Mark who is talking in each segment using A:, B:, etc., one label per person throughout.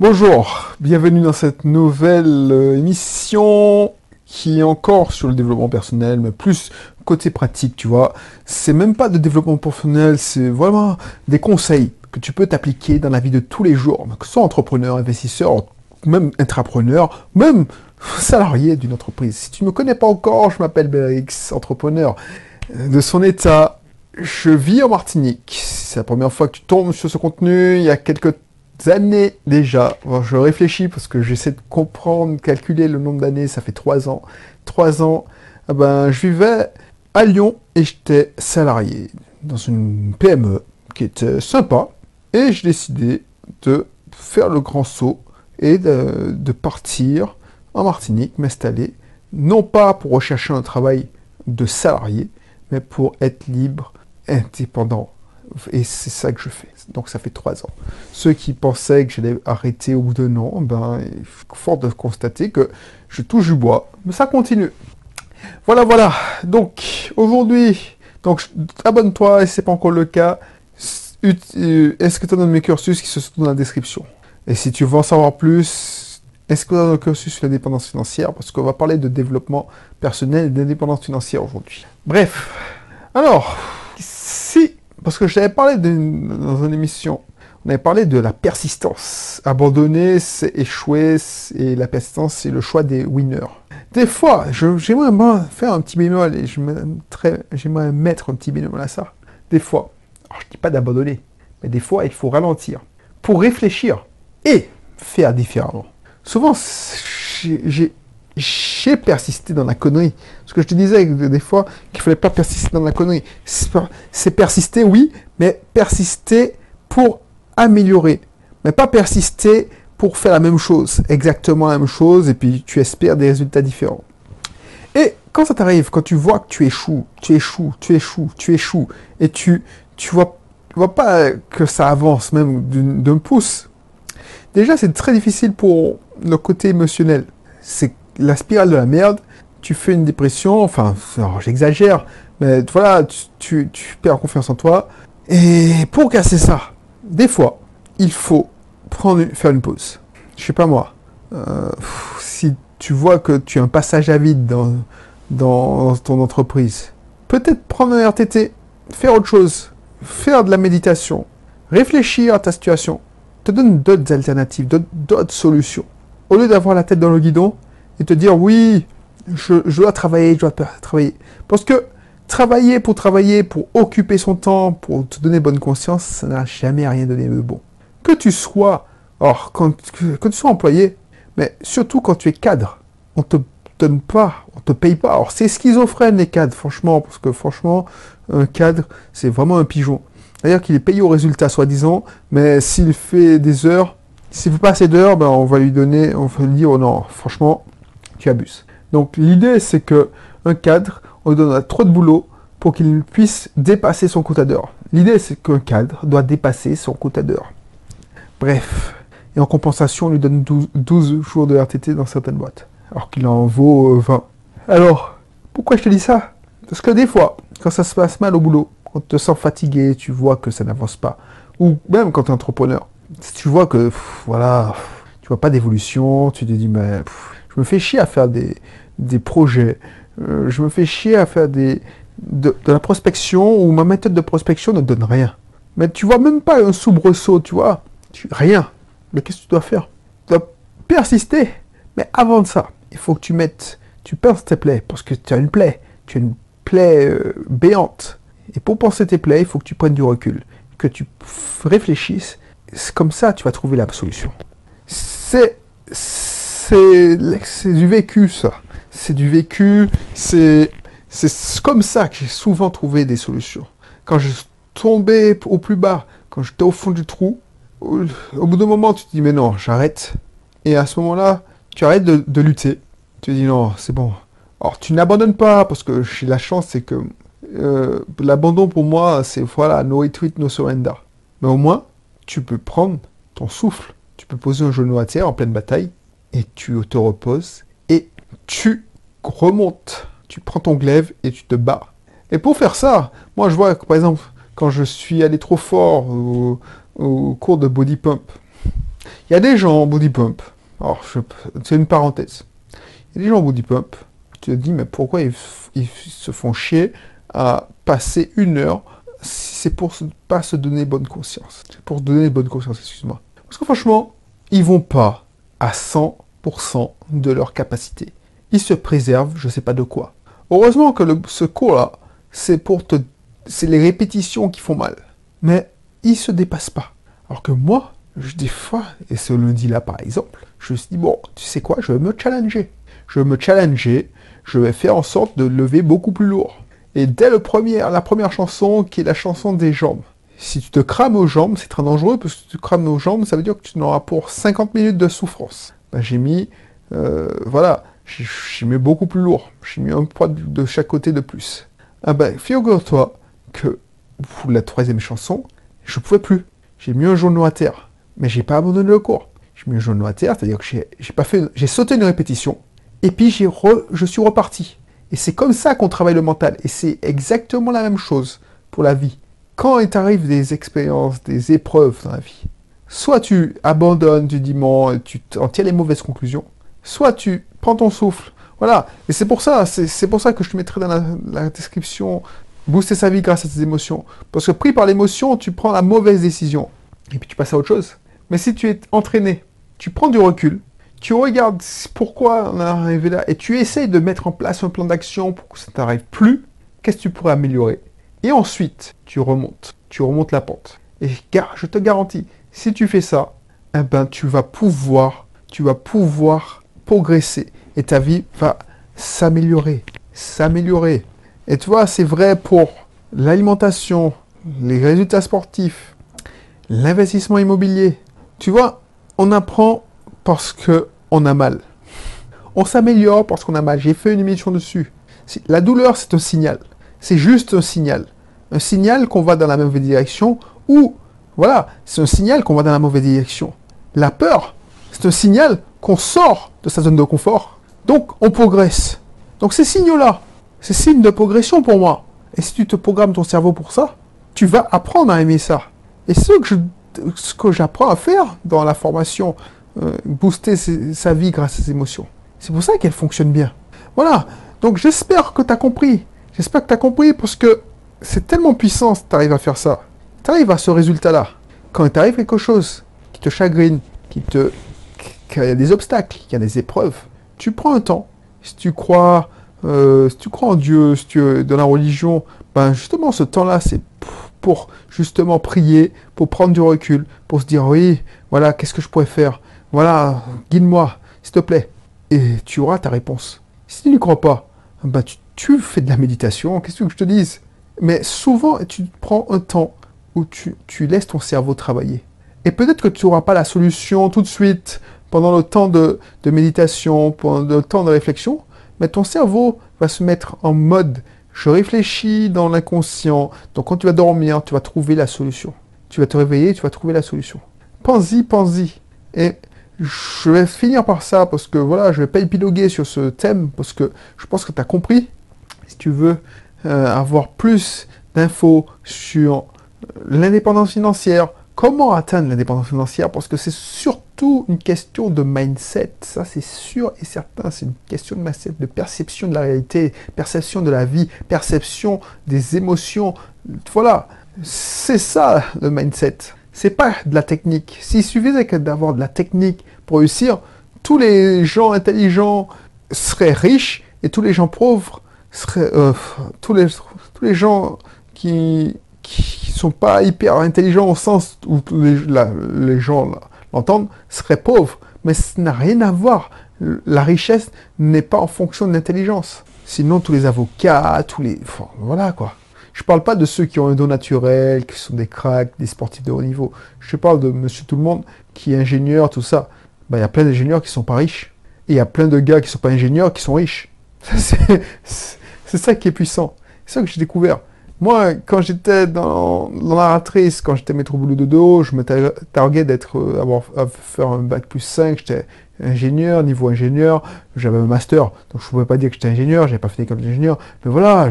A: Bonjour, bienvenue dans cette nouvelle euh, émission qui est encore sur le développement personnel, mais plus côté pratique, tu vois. C'est même pas de développement personnel, c'est vraiment des conseils que tu peux t'appliquer dans la vie de tous les jours, que ce soit entrepreneur, investisseur, même intrapreneur, même salarié d'une entreprise. Si tu ne me connais pas encore, je m'appelle BRX, entrepreneur de son état. Je vis en Martinique. C'est la première fois que tu tombes sur ce contenu. Il y a quelques années déjà. je réfléchis parce que j'essaie de comprendre, calculer le nombre d'années. Ça fait trois ans. Trois ans. Eh ben, je vivais à Lyon et j'étais salarié dans une PME qui était sympa. Et j'ai décidé de faire le grand saut et de, de partir en Martinique, m'installer, non pas pour rechercher un travail de salarié, mais pour être libre, indépendant. Et c'est ça que je fais. Donc ça fait trois ans. Ceux qui pensaient que j'allais arrêter au bout d'un an, ben, fort de constater que je touche du bois, mais ça continue. Voilà, voilà. Donc aujourd'hui, donc abonne-toi si c'est pas encore le cas. Euh, est-ce que tu as mes cursus qui se sont dans la description? Et si tu veux en savoir plus, est-ce que tu as un cursus sur l'indépendance financière? Parce qu'on va parler de développement personnel et d'indépendance financière aujourd'hui. Bref, alors, si, parce que je t'avais parlé dans une émission, on avait parlé de la persistance. Abandonner, c'est échouer, et la persistance, c'est le choix des winners. Des fois, j'aimerais faire un petit bémol, et j'aimerais mettre un petit bémol à ça. Des fois, je dis pas d'abandonner, mais des fois, il faut ralentir pour réfléchir et faire différemment. Souvent, j'ai j'ai persisté dans la connerie. Ce que je te disais des fois qu'il fallait pas persister dans la connerie. C'est persister, oui, mais persister pour améliorer. Mais pas persister pour faire la même chose, exactement la même chose, et puis tu espères des résultats différents. Et quand ça t'arrive, quand tu vois que tu échoues, tu échoues, tu échoues, tu échoues, et tu, tu vois, vois pas que ça avance même d'un pouce, déjà c'est très difficile pour le côté émotionnel. C'est la spirale de la merde, tu fais une dépression, enfin, j'exagère, mais voilà, tu, perds confiance en toi. Et pour casser ça, des fois, il faut prendre, faire une pause. Je sais pas moi. Euh, si tu vois que tu as un passage à vide dans, dans ton entreprise, peut-être prendre un RTT, faire autre chose, faire de la méditation, réfléchir à ta situation, te donne d'autres alternatives, d'autres solutions. Au lieu d'avoir la tête dans le guidon, et te dire oui, je, dois travailler, je dois travailler. Parce que travailler pour travailler, pour occuper son temps, pour te donner bonne conscience, ça n'a jamais rien donné de bon. Que tu sois, or, quand, que, tu sois employé, mais surtout quand tu es cadre, on te donne pas, on te paye pas. Alors c'est schizophrène les cadres, franchement, parce que franchement, un cadre, c'est vraiment un pigeon. D'ailleurs qu'il est payé au résultat, soi-disant, mais s'il fait des heures, s'il fait pas assez d'heures, ben on va lui donner, on va lui dire, oh non, franchement, tu abuses. Donc l'idée c'est que un cadre, on lui donne trop de boulot pour qu'il puisse dépasser son quota d'heure. L'idée c'est qu'un cadre doit dépasser son quota d'heure. Bref. Et en compensation, on lui donne 12, jours de RTT dans certaines boîtes. Alors qu'il en vaut 20. Euh, alors, pourquoi je te dis ça? Parce que des fois, quand ça se passe mal au boulot, quand tu te sens fatigué, tu vois que ça n'avance pas. Ou même quand tu es entrepreneur, tu vois que, voilà, tu vois pas d'évolution, tu te dis, mais me fais chier à faire des, projets. Euh, je me fais chier à faire des, de, la prospection où ma méthode de prospection ne donne rien. Mais tu vois même pas un soubresaut, tu vois. rien. Mais qu'est-ce que tu dois faire? Tu dois persister. Mais avant de ça, il faut que tu mettes, tu penses tes plaies, parce que tu as une plaie. Tu as une plaie euh, béante. Et pour penser tes plaies, il faut que tu prennes du recul, que tu réfléchisses. C'est comme ça tu vas trouver la solution. C'est c'est du vécu, ça. C'est du vécu, c'est comme ça que j'ai souvent trouvé des solutions. Quand je tombais au plus bas, quand j'étais au fond du trou, au, bout d'un moment, tu te dis, mais non, j'arrête. Et à ce moment-là, tu arrêtes de, lutter. Tu te dis, non, c'est bon. Alors, tu n'abandonnes pas, parce que j'ai la chance, c'est que euh, l'abandon pour moi, c'est voilà, no retreat, no surrender. Mais au moins, tu peux prendre ton souffle. Tu peux poser un genou à terre en pleine bataille et tu te reposes et tu remontes. Tu prends ton glaive et tu te bats. Et pour faire ça, moi je vois que par exemple, quand je suis allé trop fort au, cours de body pump, Il y a des gens en body pump. Alors, c'est une parenthèse. Il y a des gens en body pump. Tu te dis, mais pourquoi ils, se font chier à passer une heure si c'est pour ne pas se donner bonne conscience? C'est pour se donner bonne conscience, excuse-moi. Parce que franchement, ils vont pas à 100% de leur capacité. Ils se préservent, je sais pas de quoi. Heureusement que ce cours-là, c'est pour te, c'est les répétitions qui font mal. Mais ils se dépassent pas. Alors que moi, je, des fois, et ce lundi-là par exemple, je me suis dit, bon, tu sais quoi, je vais me challenger. Je vais me challenger, je vais faire en sorte de lever beaucoup plus lourd. Et dès le premier, la première chanson, qui est la chanson des jambes, si tu te crames aux jambes, c'est très dangereux, parce que tu te crames aux jambes, ça veut dire que tu n'auras pour 50 minutes de souffrance. Ben, j'ai mis, euh, voilà, j'ai mis beaucoup plus lourd. J'ai mis un poids de chaque côté de plus. Ah ben, figure-toi que pour la troisième chanson, je pouvais plus. J'ai mis un genou à terre, mais j'ai pas abandonné le cours. J'ai mis un genou à terre, c'est-à-dire que j'ai pas fait, j'ai sauté une répétition, et puis j'ai je suis reparti. Et c'est comme ça qu'on travaille le mental, et c'est exactement la même chose pour la vie. Quand il t'arrive des expériences, des épreuves dans la vie, soit tu abandonnes du dimanche, tu en tires les mauvaises conclusions, soit tu prends ton souffle. Voilà. Et c'est pour ça, c'est pour ça que je te mettrai dans la, description booster sa vie grâce à tes émotions. Parce que pris par l'émotion, tu prends la mauvaise décision. Et puis tu passes à autre chose. Mais si tu es entraîné, tu prends du recul, tu regardes pourquoi on est arrivé là, et tu essayes de mettre en place un plan d'action pour que ça t'arrive plus, qu'est-ce que tu pourrais améliorer? Et ensuite, tu remontes. Tu remontes la pente. Et je te garantis, si tu fais ça, eh ben, tu vas pouvoir, tu vas pouvoir progresser et ta vie va s'améliorer, s'améliorer. Et tu vois, c'est vrai pour l'alimentation, les résultats sportifs, l'investissement immobilier. Tu vois, on apprend parce que on a mal. On s'améliore parce qu'on a mal. J'ai fait une émission dessus. La douleur, c'est un signal. C'est juste un signal. Un signal qu'on va dans la mauvaise direction ou, voilà, c'est un signal qu'on va dans la mauvaise direction. La peur, c'est un signal qu'on sort de sa zone de confort. Donc, on progresse. Donc, ces signaux-là, c'est signe de progression pour moi. Et si tu te programmes ton cerveau pour ça, tu vas apprendre à aimer ça. Et ce que, ce que j'apprends à faire dans la formation, euh, booster sa vie grâce à ses émotions, c'est pour ça qu'elle fonctionne bien. Voilà. Donc, j'espère que tu as compris. J'espère que tu as compris parce que c'est tellement puissant si tu arrives à faire ça. Tu arrives à ce résultat-là. Quand il t'arrive quelque chose qui te chagrine, qui te qu'il y a des obstacles, qu'il y a des épreuves, tu prends un temps. Si tu crois, euh, si tu crois en Dieu, si tu es dans la religion, ben justement ce temps-là, c'est pour justement prier, pour prendre du recul, pour se dire oui, voilà, qu'est-ce que je pourrais faire? Voilà, guide-moi, s'il te plaît. Et tu auras ta réponse. Si tu n'y crois pas, ben tu, fais de la méditation, qu'est-ce que je te dise? Mais souvent, tu prends un temps où tu, tu laisses ton cerveau travailler. Et peut-être que tu n'auras pas la solution tout de suite, pendant le temps de, méditation, pendant le temps de réflexion, mais ton cerveau va se mettre en mode je réfléchis dans l'inconscient. Donc quand tu vas dormir, tu vas trouver la solution. Tu vas te réveiller, tu vas trouver la solution. Pense-y, pense-y. Et je vais finir par ça parce que voilà, je vais pas épiloguer sur ce thème parce que je pense que tu as compris. Si tu veux euh, avoir plus d'infos sur l'indépendance financière, comment atteindre l'indépendance financière, parce que c'est surtout une question de mindset, ça c'est sûr et certain, c'est une question de mindset, de perception de la réalité, perception de la vie, perception des émotions. Voilà, c'est ça le mindset. C'est pas de la technique. S'il suffisait d'avoir de la technique pour réussir, tous les gens intelligents seraient riches et tous les gens pauvres seraient euh, tous les tous les gens qui qui sont pas hyper intelligents au sens où les, les gens l'entendent, seraient pauvres. Mais ça n'a rien à voir. La richesse n'est pas en fonction de l'intelligence. Sinon, tous les avocats, tous les... voilà, quoi. Je parle pas de ceux qui ont un don naturel, qui sont des cracks, des sportifs de haut niveau. Je parle de monsieur tout le monde qui est ingénieur, tout ça. Ben, il y a plein d'ingénieurs qui sont pas riches. Et il y a plein de gars qui sont pas ingénieurs qui sont riches. C'est ça qui est puissant. C'est ça que j'ai découvert. Moi, quand j'étais dans, la ratrice, quand j'étais maître boulot de dos, je me targuais d'être, euh, avoir, faire un bac plus 5, j'étais ingénieur, niveau ingénieur, j'avais un master, donc je ne pouvais pas dire que j'étais ingénieur, j'avais pas fait d'école d'ingénieur, mais voilà,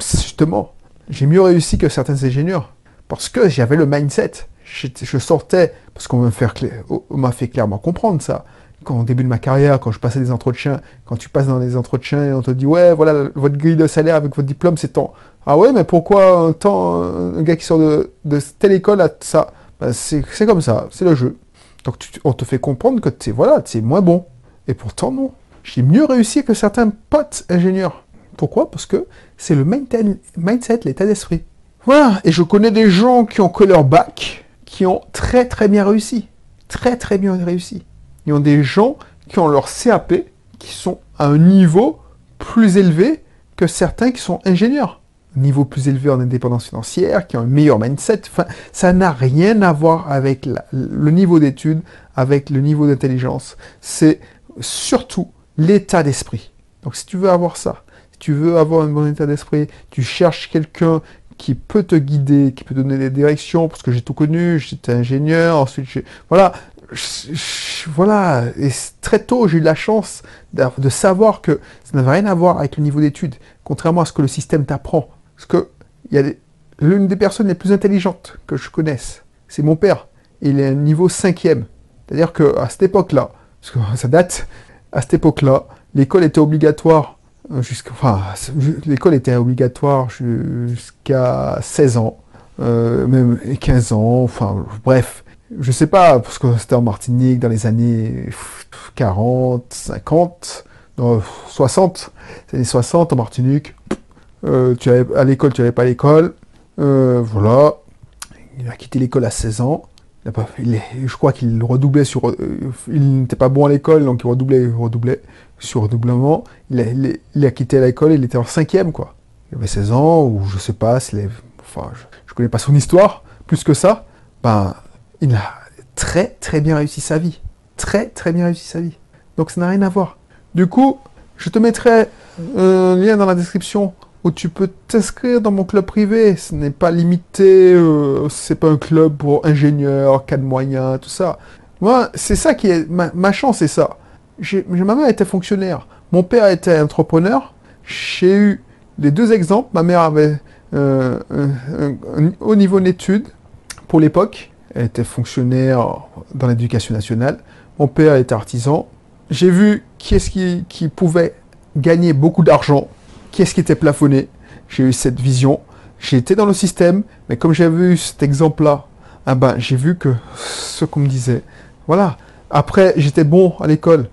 A: justement, j'ai mieux réussi que certains ingénieurs, parce que j'avais le mindset, je sortais, parce qu'on m'a fait clairement comprendre ça, quand au début de ma carrière, quand je passais des entretiens, quand tu passes dans les entretiens et on te dit ouais voilà votre grille de salaire avec votre diplôme c'est tant. Ah ouais mais pourquoi un temps un gars qui sort de, telle école a ça? Ben, c'est comme ça, c'est le jeu. Donc on te fait comprendre que tu voilà, c'est moins bon. Et pourtant non, j'ai mieux réussi que certains potes ingénieurs. Pourquoi? Parce que c'est le mindset, l'état d'esprit. Voilà, et je connais des gens qui ont que leur bac, qui ont très très bien réussi. Très très bien réussi. Ils ont des gens qui ont leur CAP, qui sont à un niveau plus élevé que certains qui sont ingénieurs. Niveau plus élevé en indépendance financière, qui ont un meilleur mindset. Enfin, ça n'a rien à voir avec le niveau d'études, avec le niveau d'intelligence. C'est surtout l'état d'esprit. Donc si tu veux avoir ça, si tu veux avoir un bon état d'esprit, tu cherches quelqu'un qui peut te guider, qui peut donner des directions, parce que j'ai tout connu, j'étais ingénieur, ensuite j'ai... Voilà, voilà, et très tôt, j'ai eu la chance de savoir que ça n'avait rien à voir avec le niveau d'études, contrairement à ce que le système t'apprend. Parce que l'une des personnes les plus intelligentes que je connaisse, c'est mon père. Il est un niveau cinquième. C'est-à-dire qu'à cette époque-là, parce que ça date, à cette époque-là, l'école était obligatoire euh, jusqu'à, enfin, l'école était obligatoire jusqu'à 16 ans, euh, même 15 ans, enfin, bref je sais pas, parce que c'était en Martinique dans les années 40, 50, non, 60, les années 60 en Martinique. Euh, tu avais, à l'école, tu n'avais pas l'école. Euh, voilà. Il a quitté l'école à 16 ans. je crois qu'il redoublait sur. Euh, il n'était pas bon à l'école, donc il redoublait, redoublait sur redoublement. Il a, il, a quitté l'école, il était en cinquième, quoi. Il avait 16 ans, ou je sais pas, enfin, je, je connais pas son histoire, plus que ça. Ben, il a très très bien réussi sa vie. Très très bien réussi sa vie. Donc ça n'a rien à voir. Du coup, je te mettrai un lien dans la description où tu peux t'inscrire dans mon club privé. Ce n'est pas limité, euh, c'est pas un club pour ingénieurs, cas de moyens, tout ça. Moi, c'est ça qui est ma, chance, c'est ça. Ma mère était fonctionnaire, mon père était entrepreneur. J'ai eu les deux exemples. Ma mère avait euh, un haut niveau d'études pour l'époque était fonctionnaire dans l'éducation nationale. Mon père était artisan. J'ai vu qui est-ce qui, pouvait gagner beaucoup d'argent, qui est-ce qui était plafonné. J'ai eu cette vision. J'ai été dans le système, mais comme j'avais eu cet exemple-là, ah ben, j'ai vu que ce qu'on me disait. Voilà. Après, j'étais bon à l'école.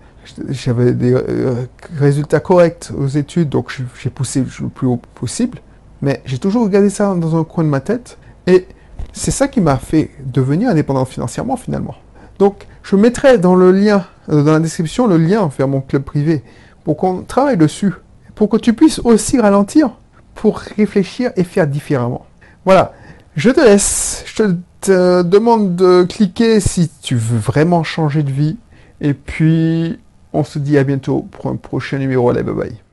A: J'avais des euh, résultats corrects aux études, donc j'ai poussé le plus haut possible. Mais j'ai toujours gardé ça dans un coin de ma tête. Et c'est ça qui m'a fait devenir indépendant financièrement finalement. Donc je mettrai dans le lien, euh, dans la description, le lien vers mon club privé pour qu'on travaille dessus, pour que tu puisses aussi ralentir pour réfléchir et faire différemment. Voilà, je te laisse, je te demande de cliquer si tu veux vraiment changer de vie et puis on se dit à bientôt pour un prochain numéro. Allez, bye bye.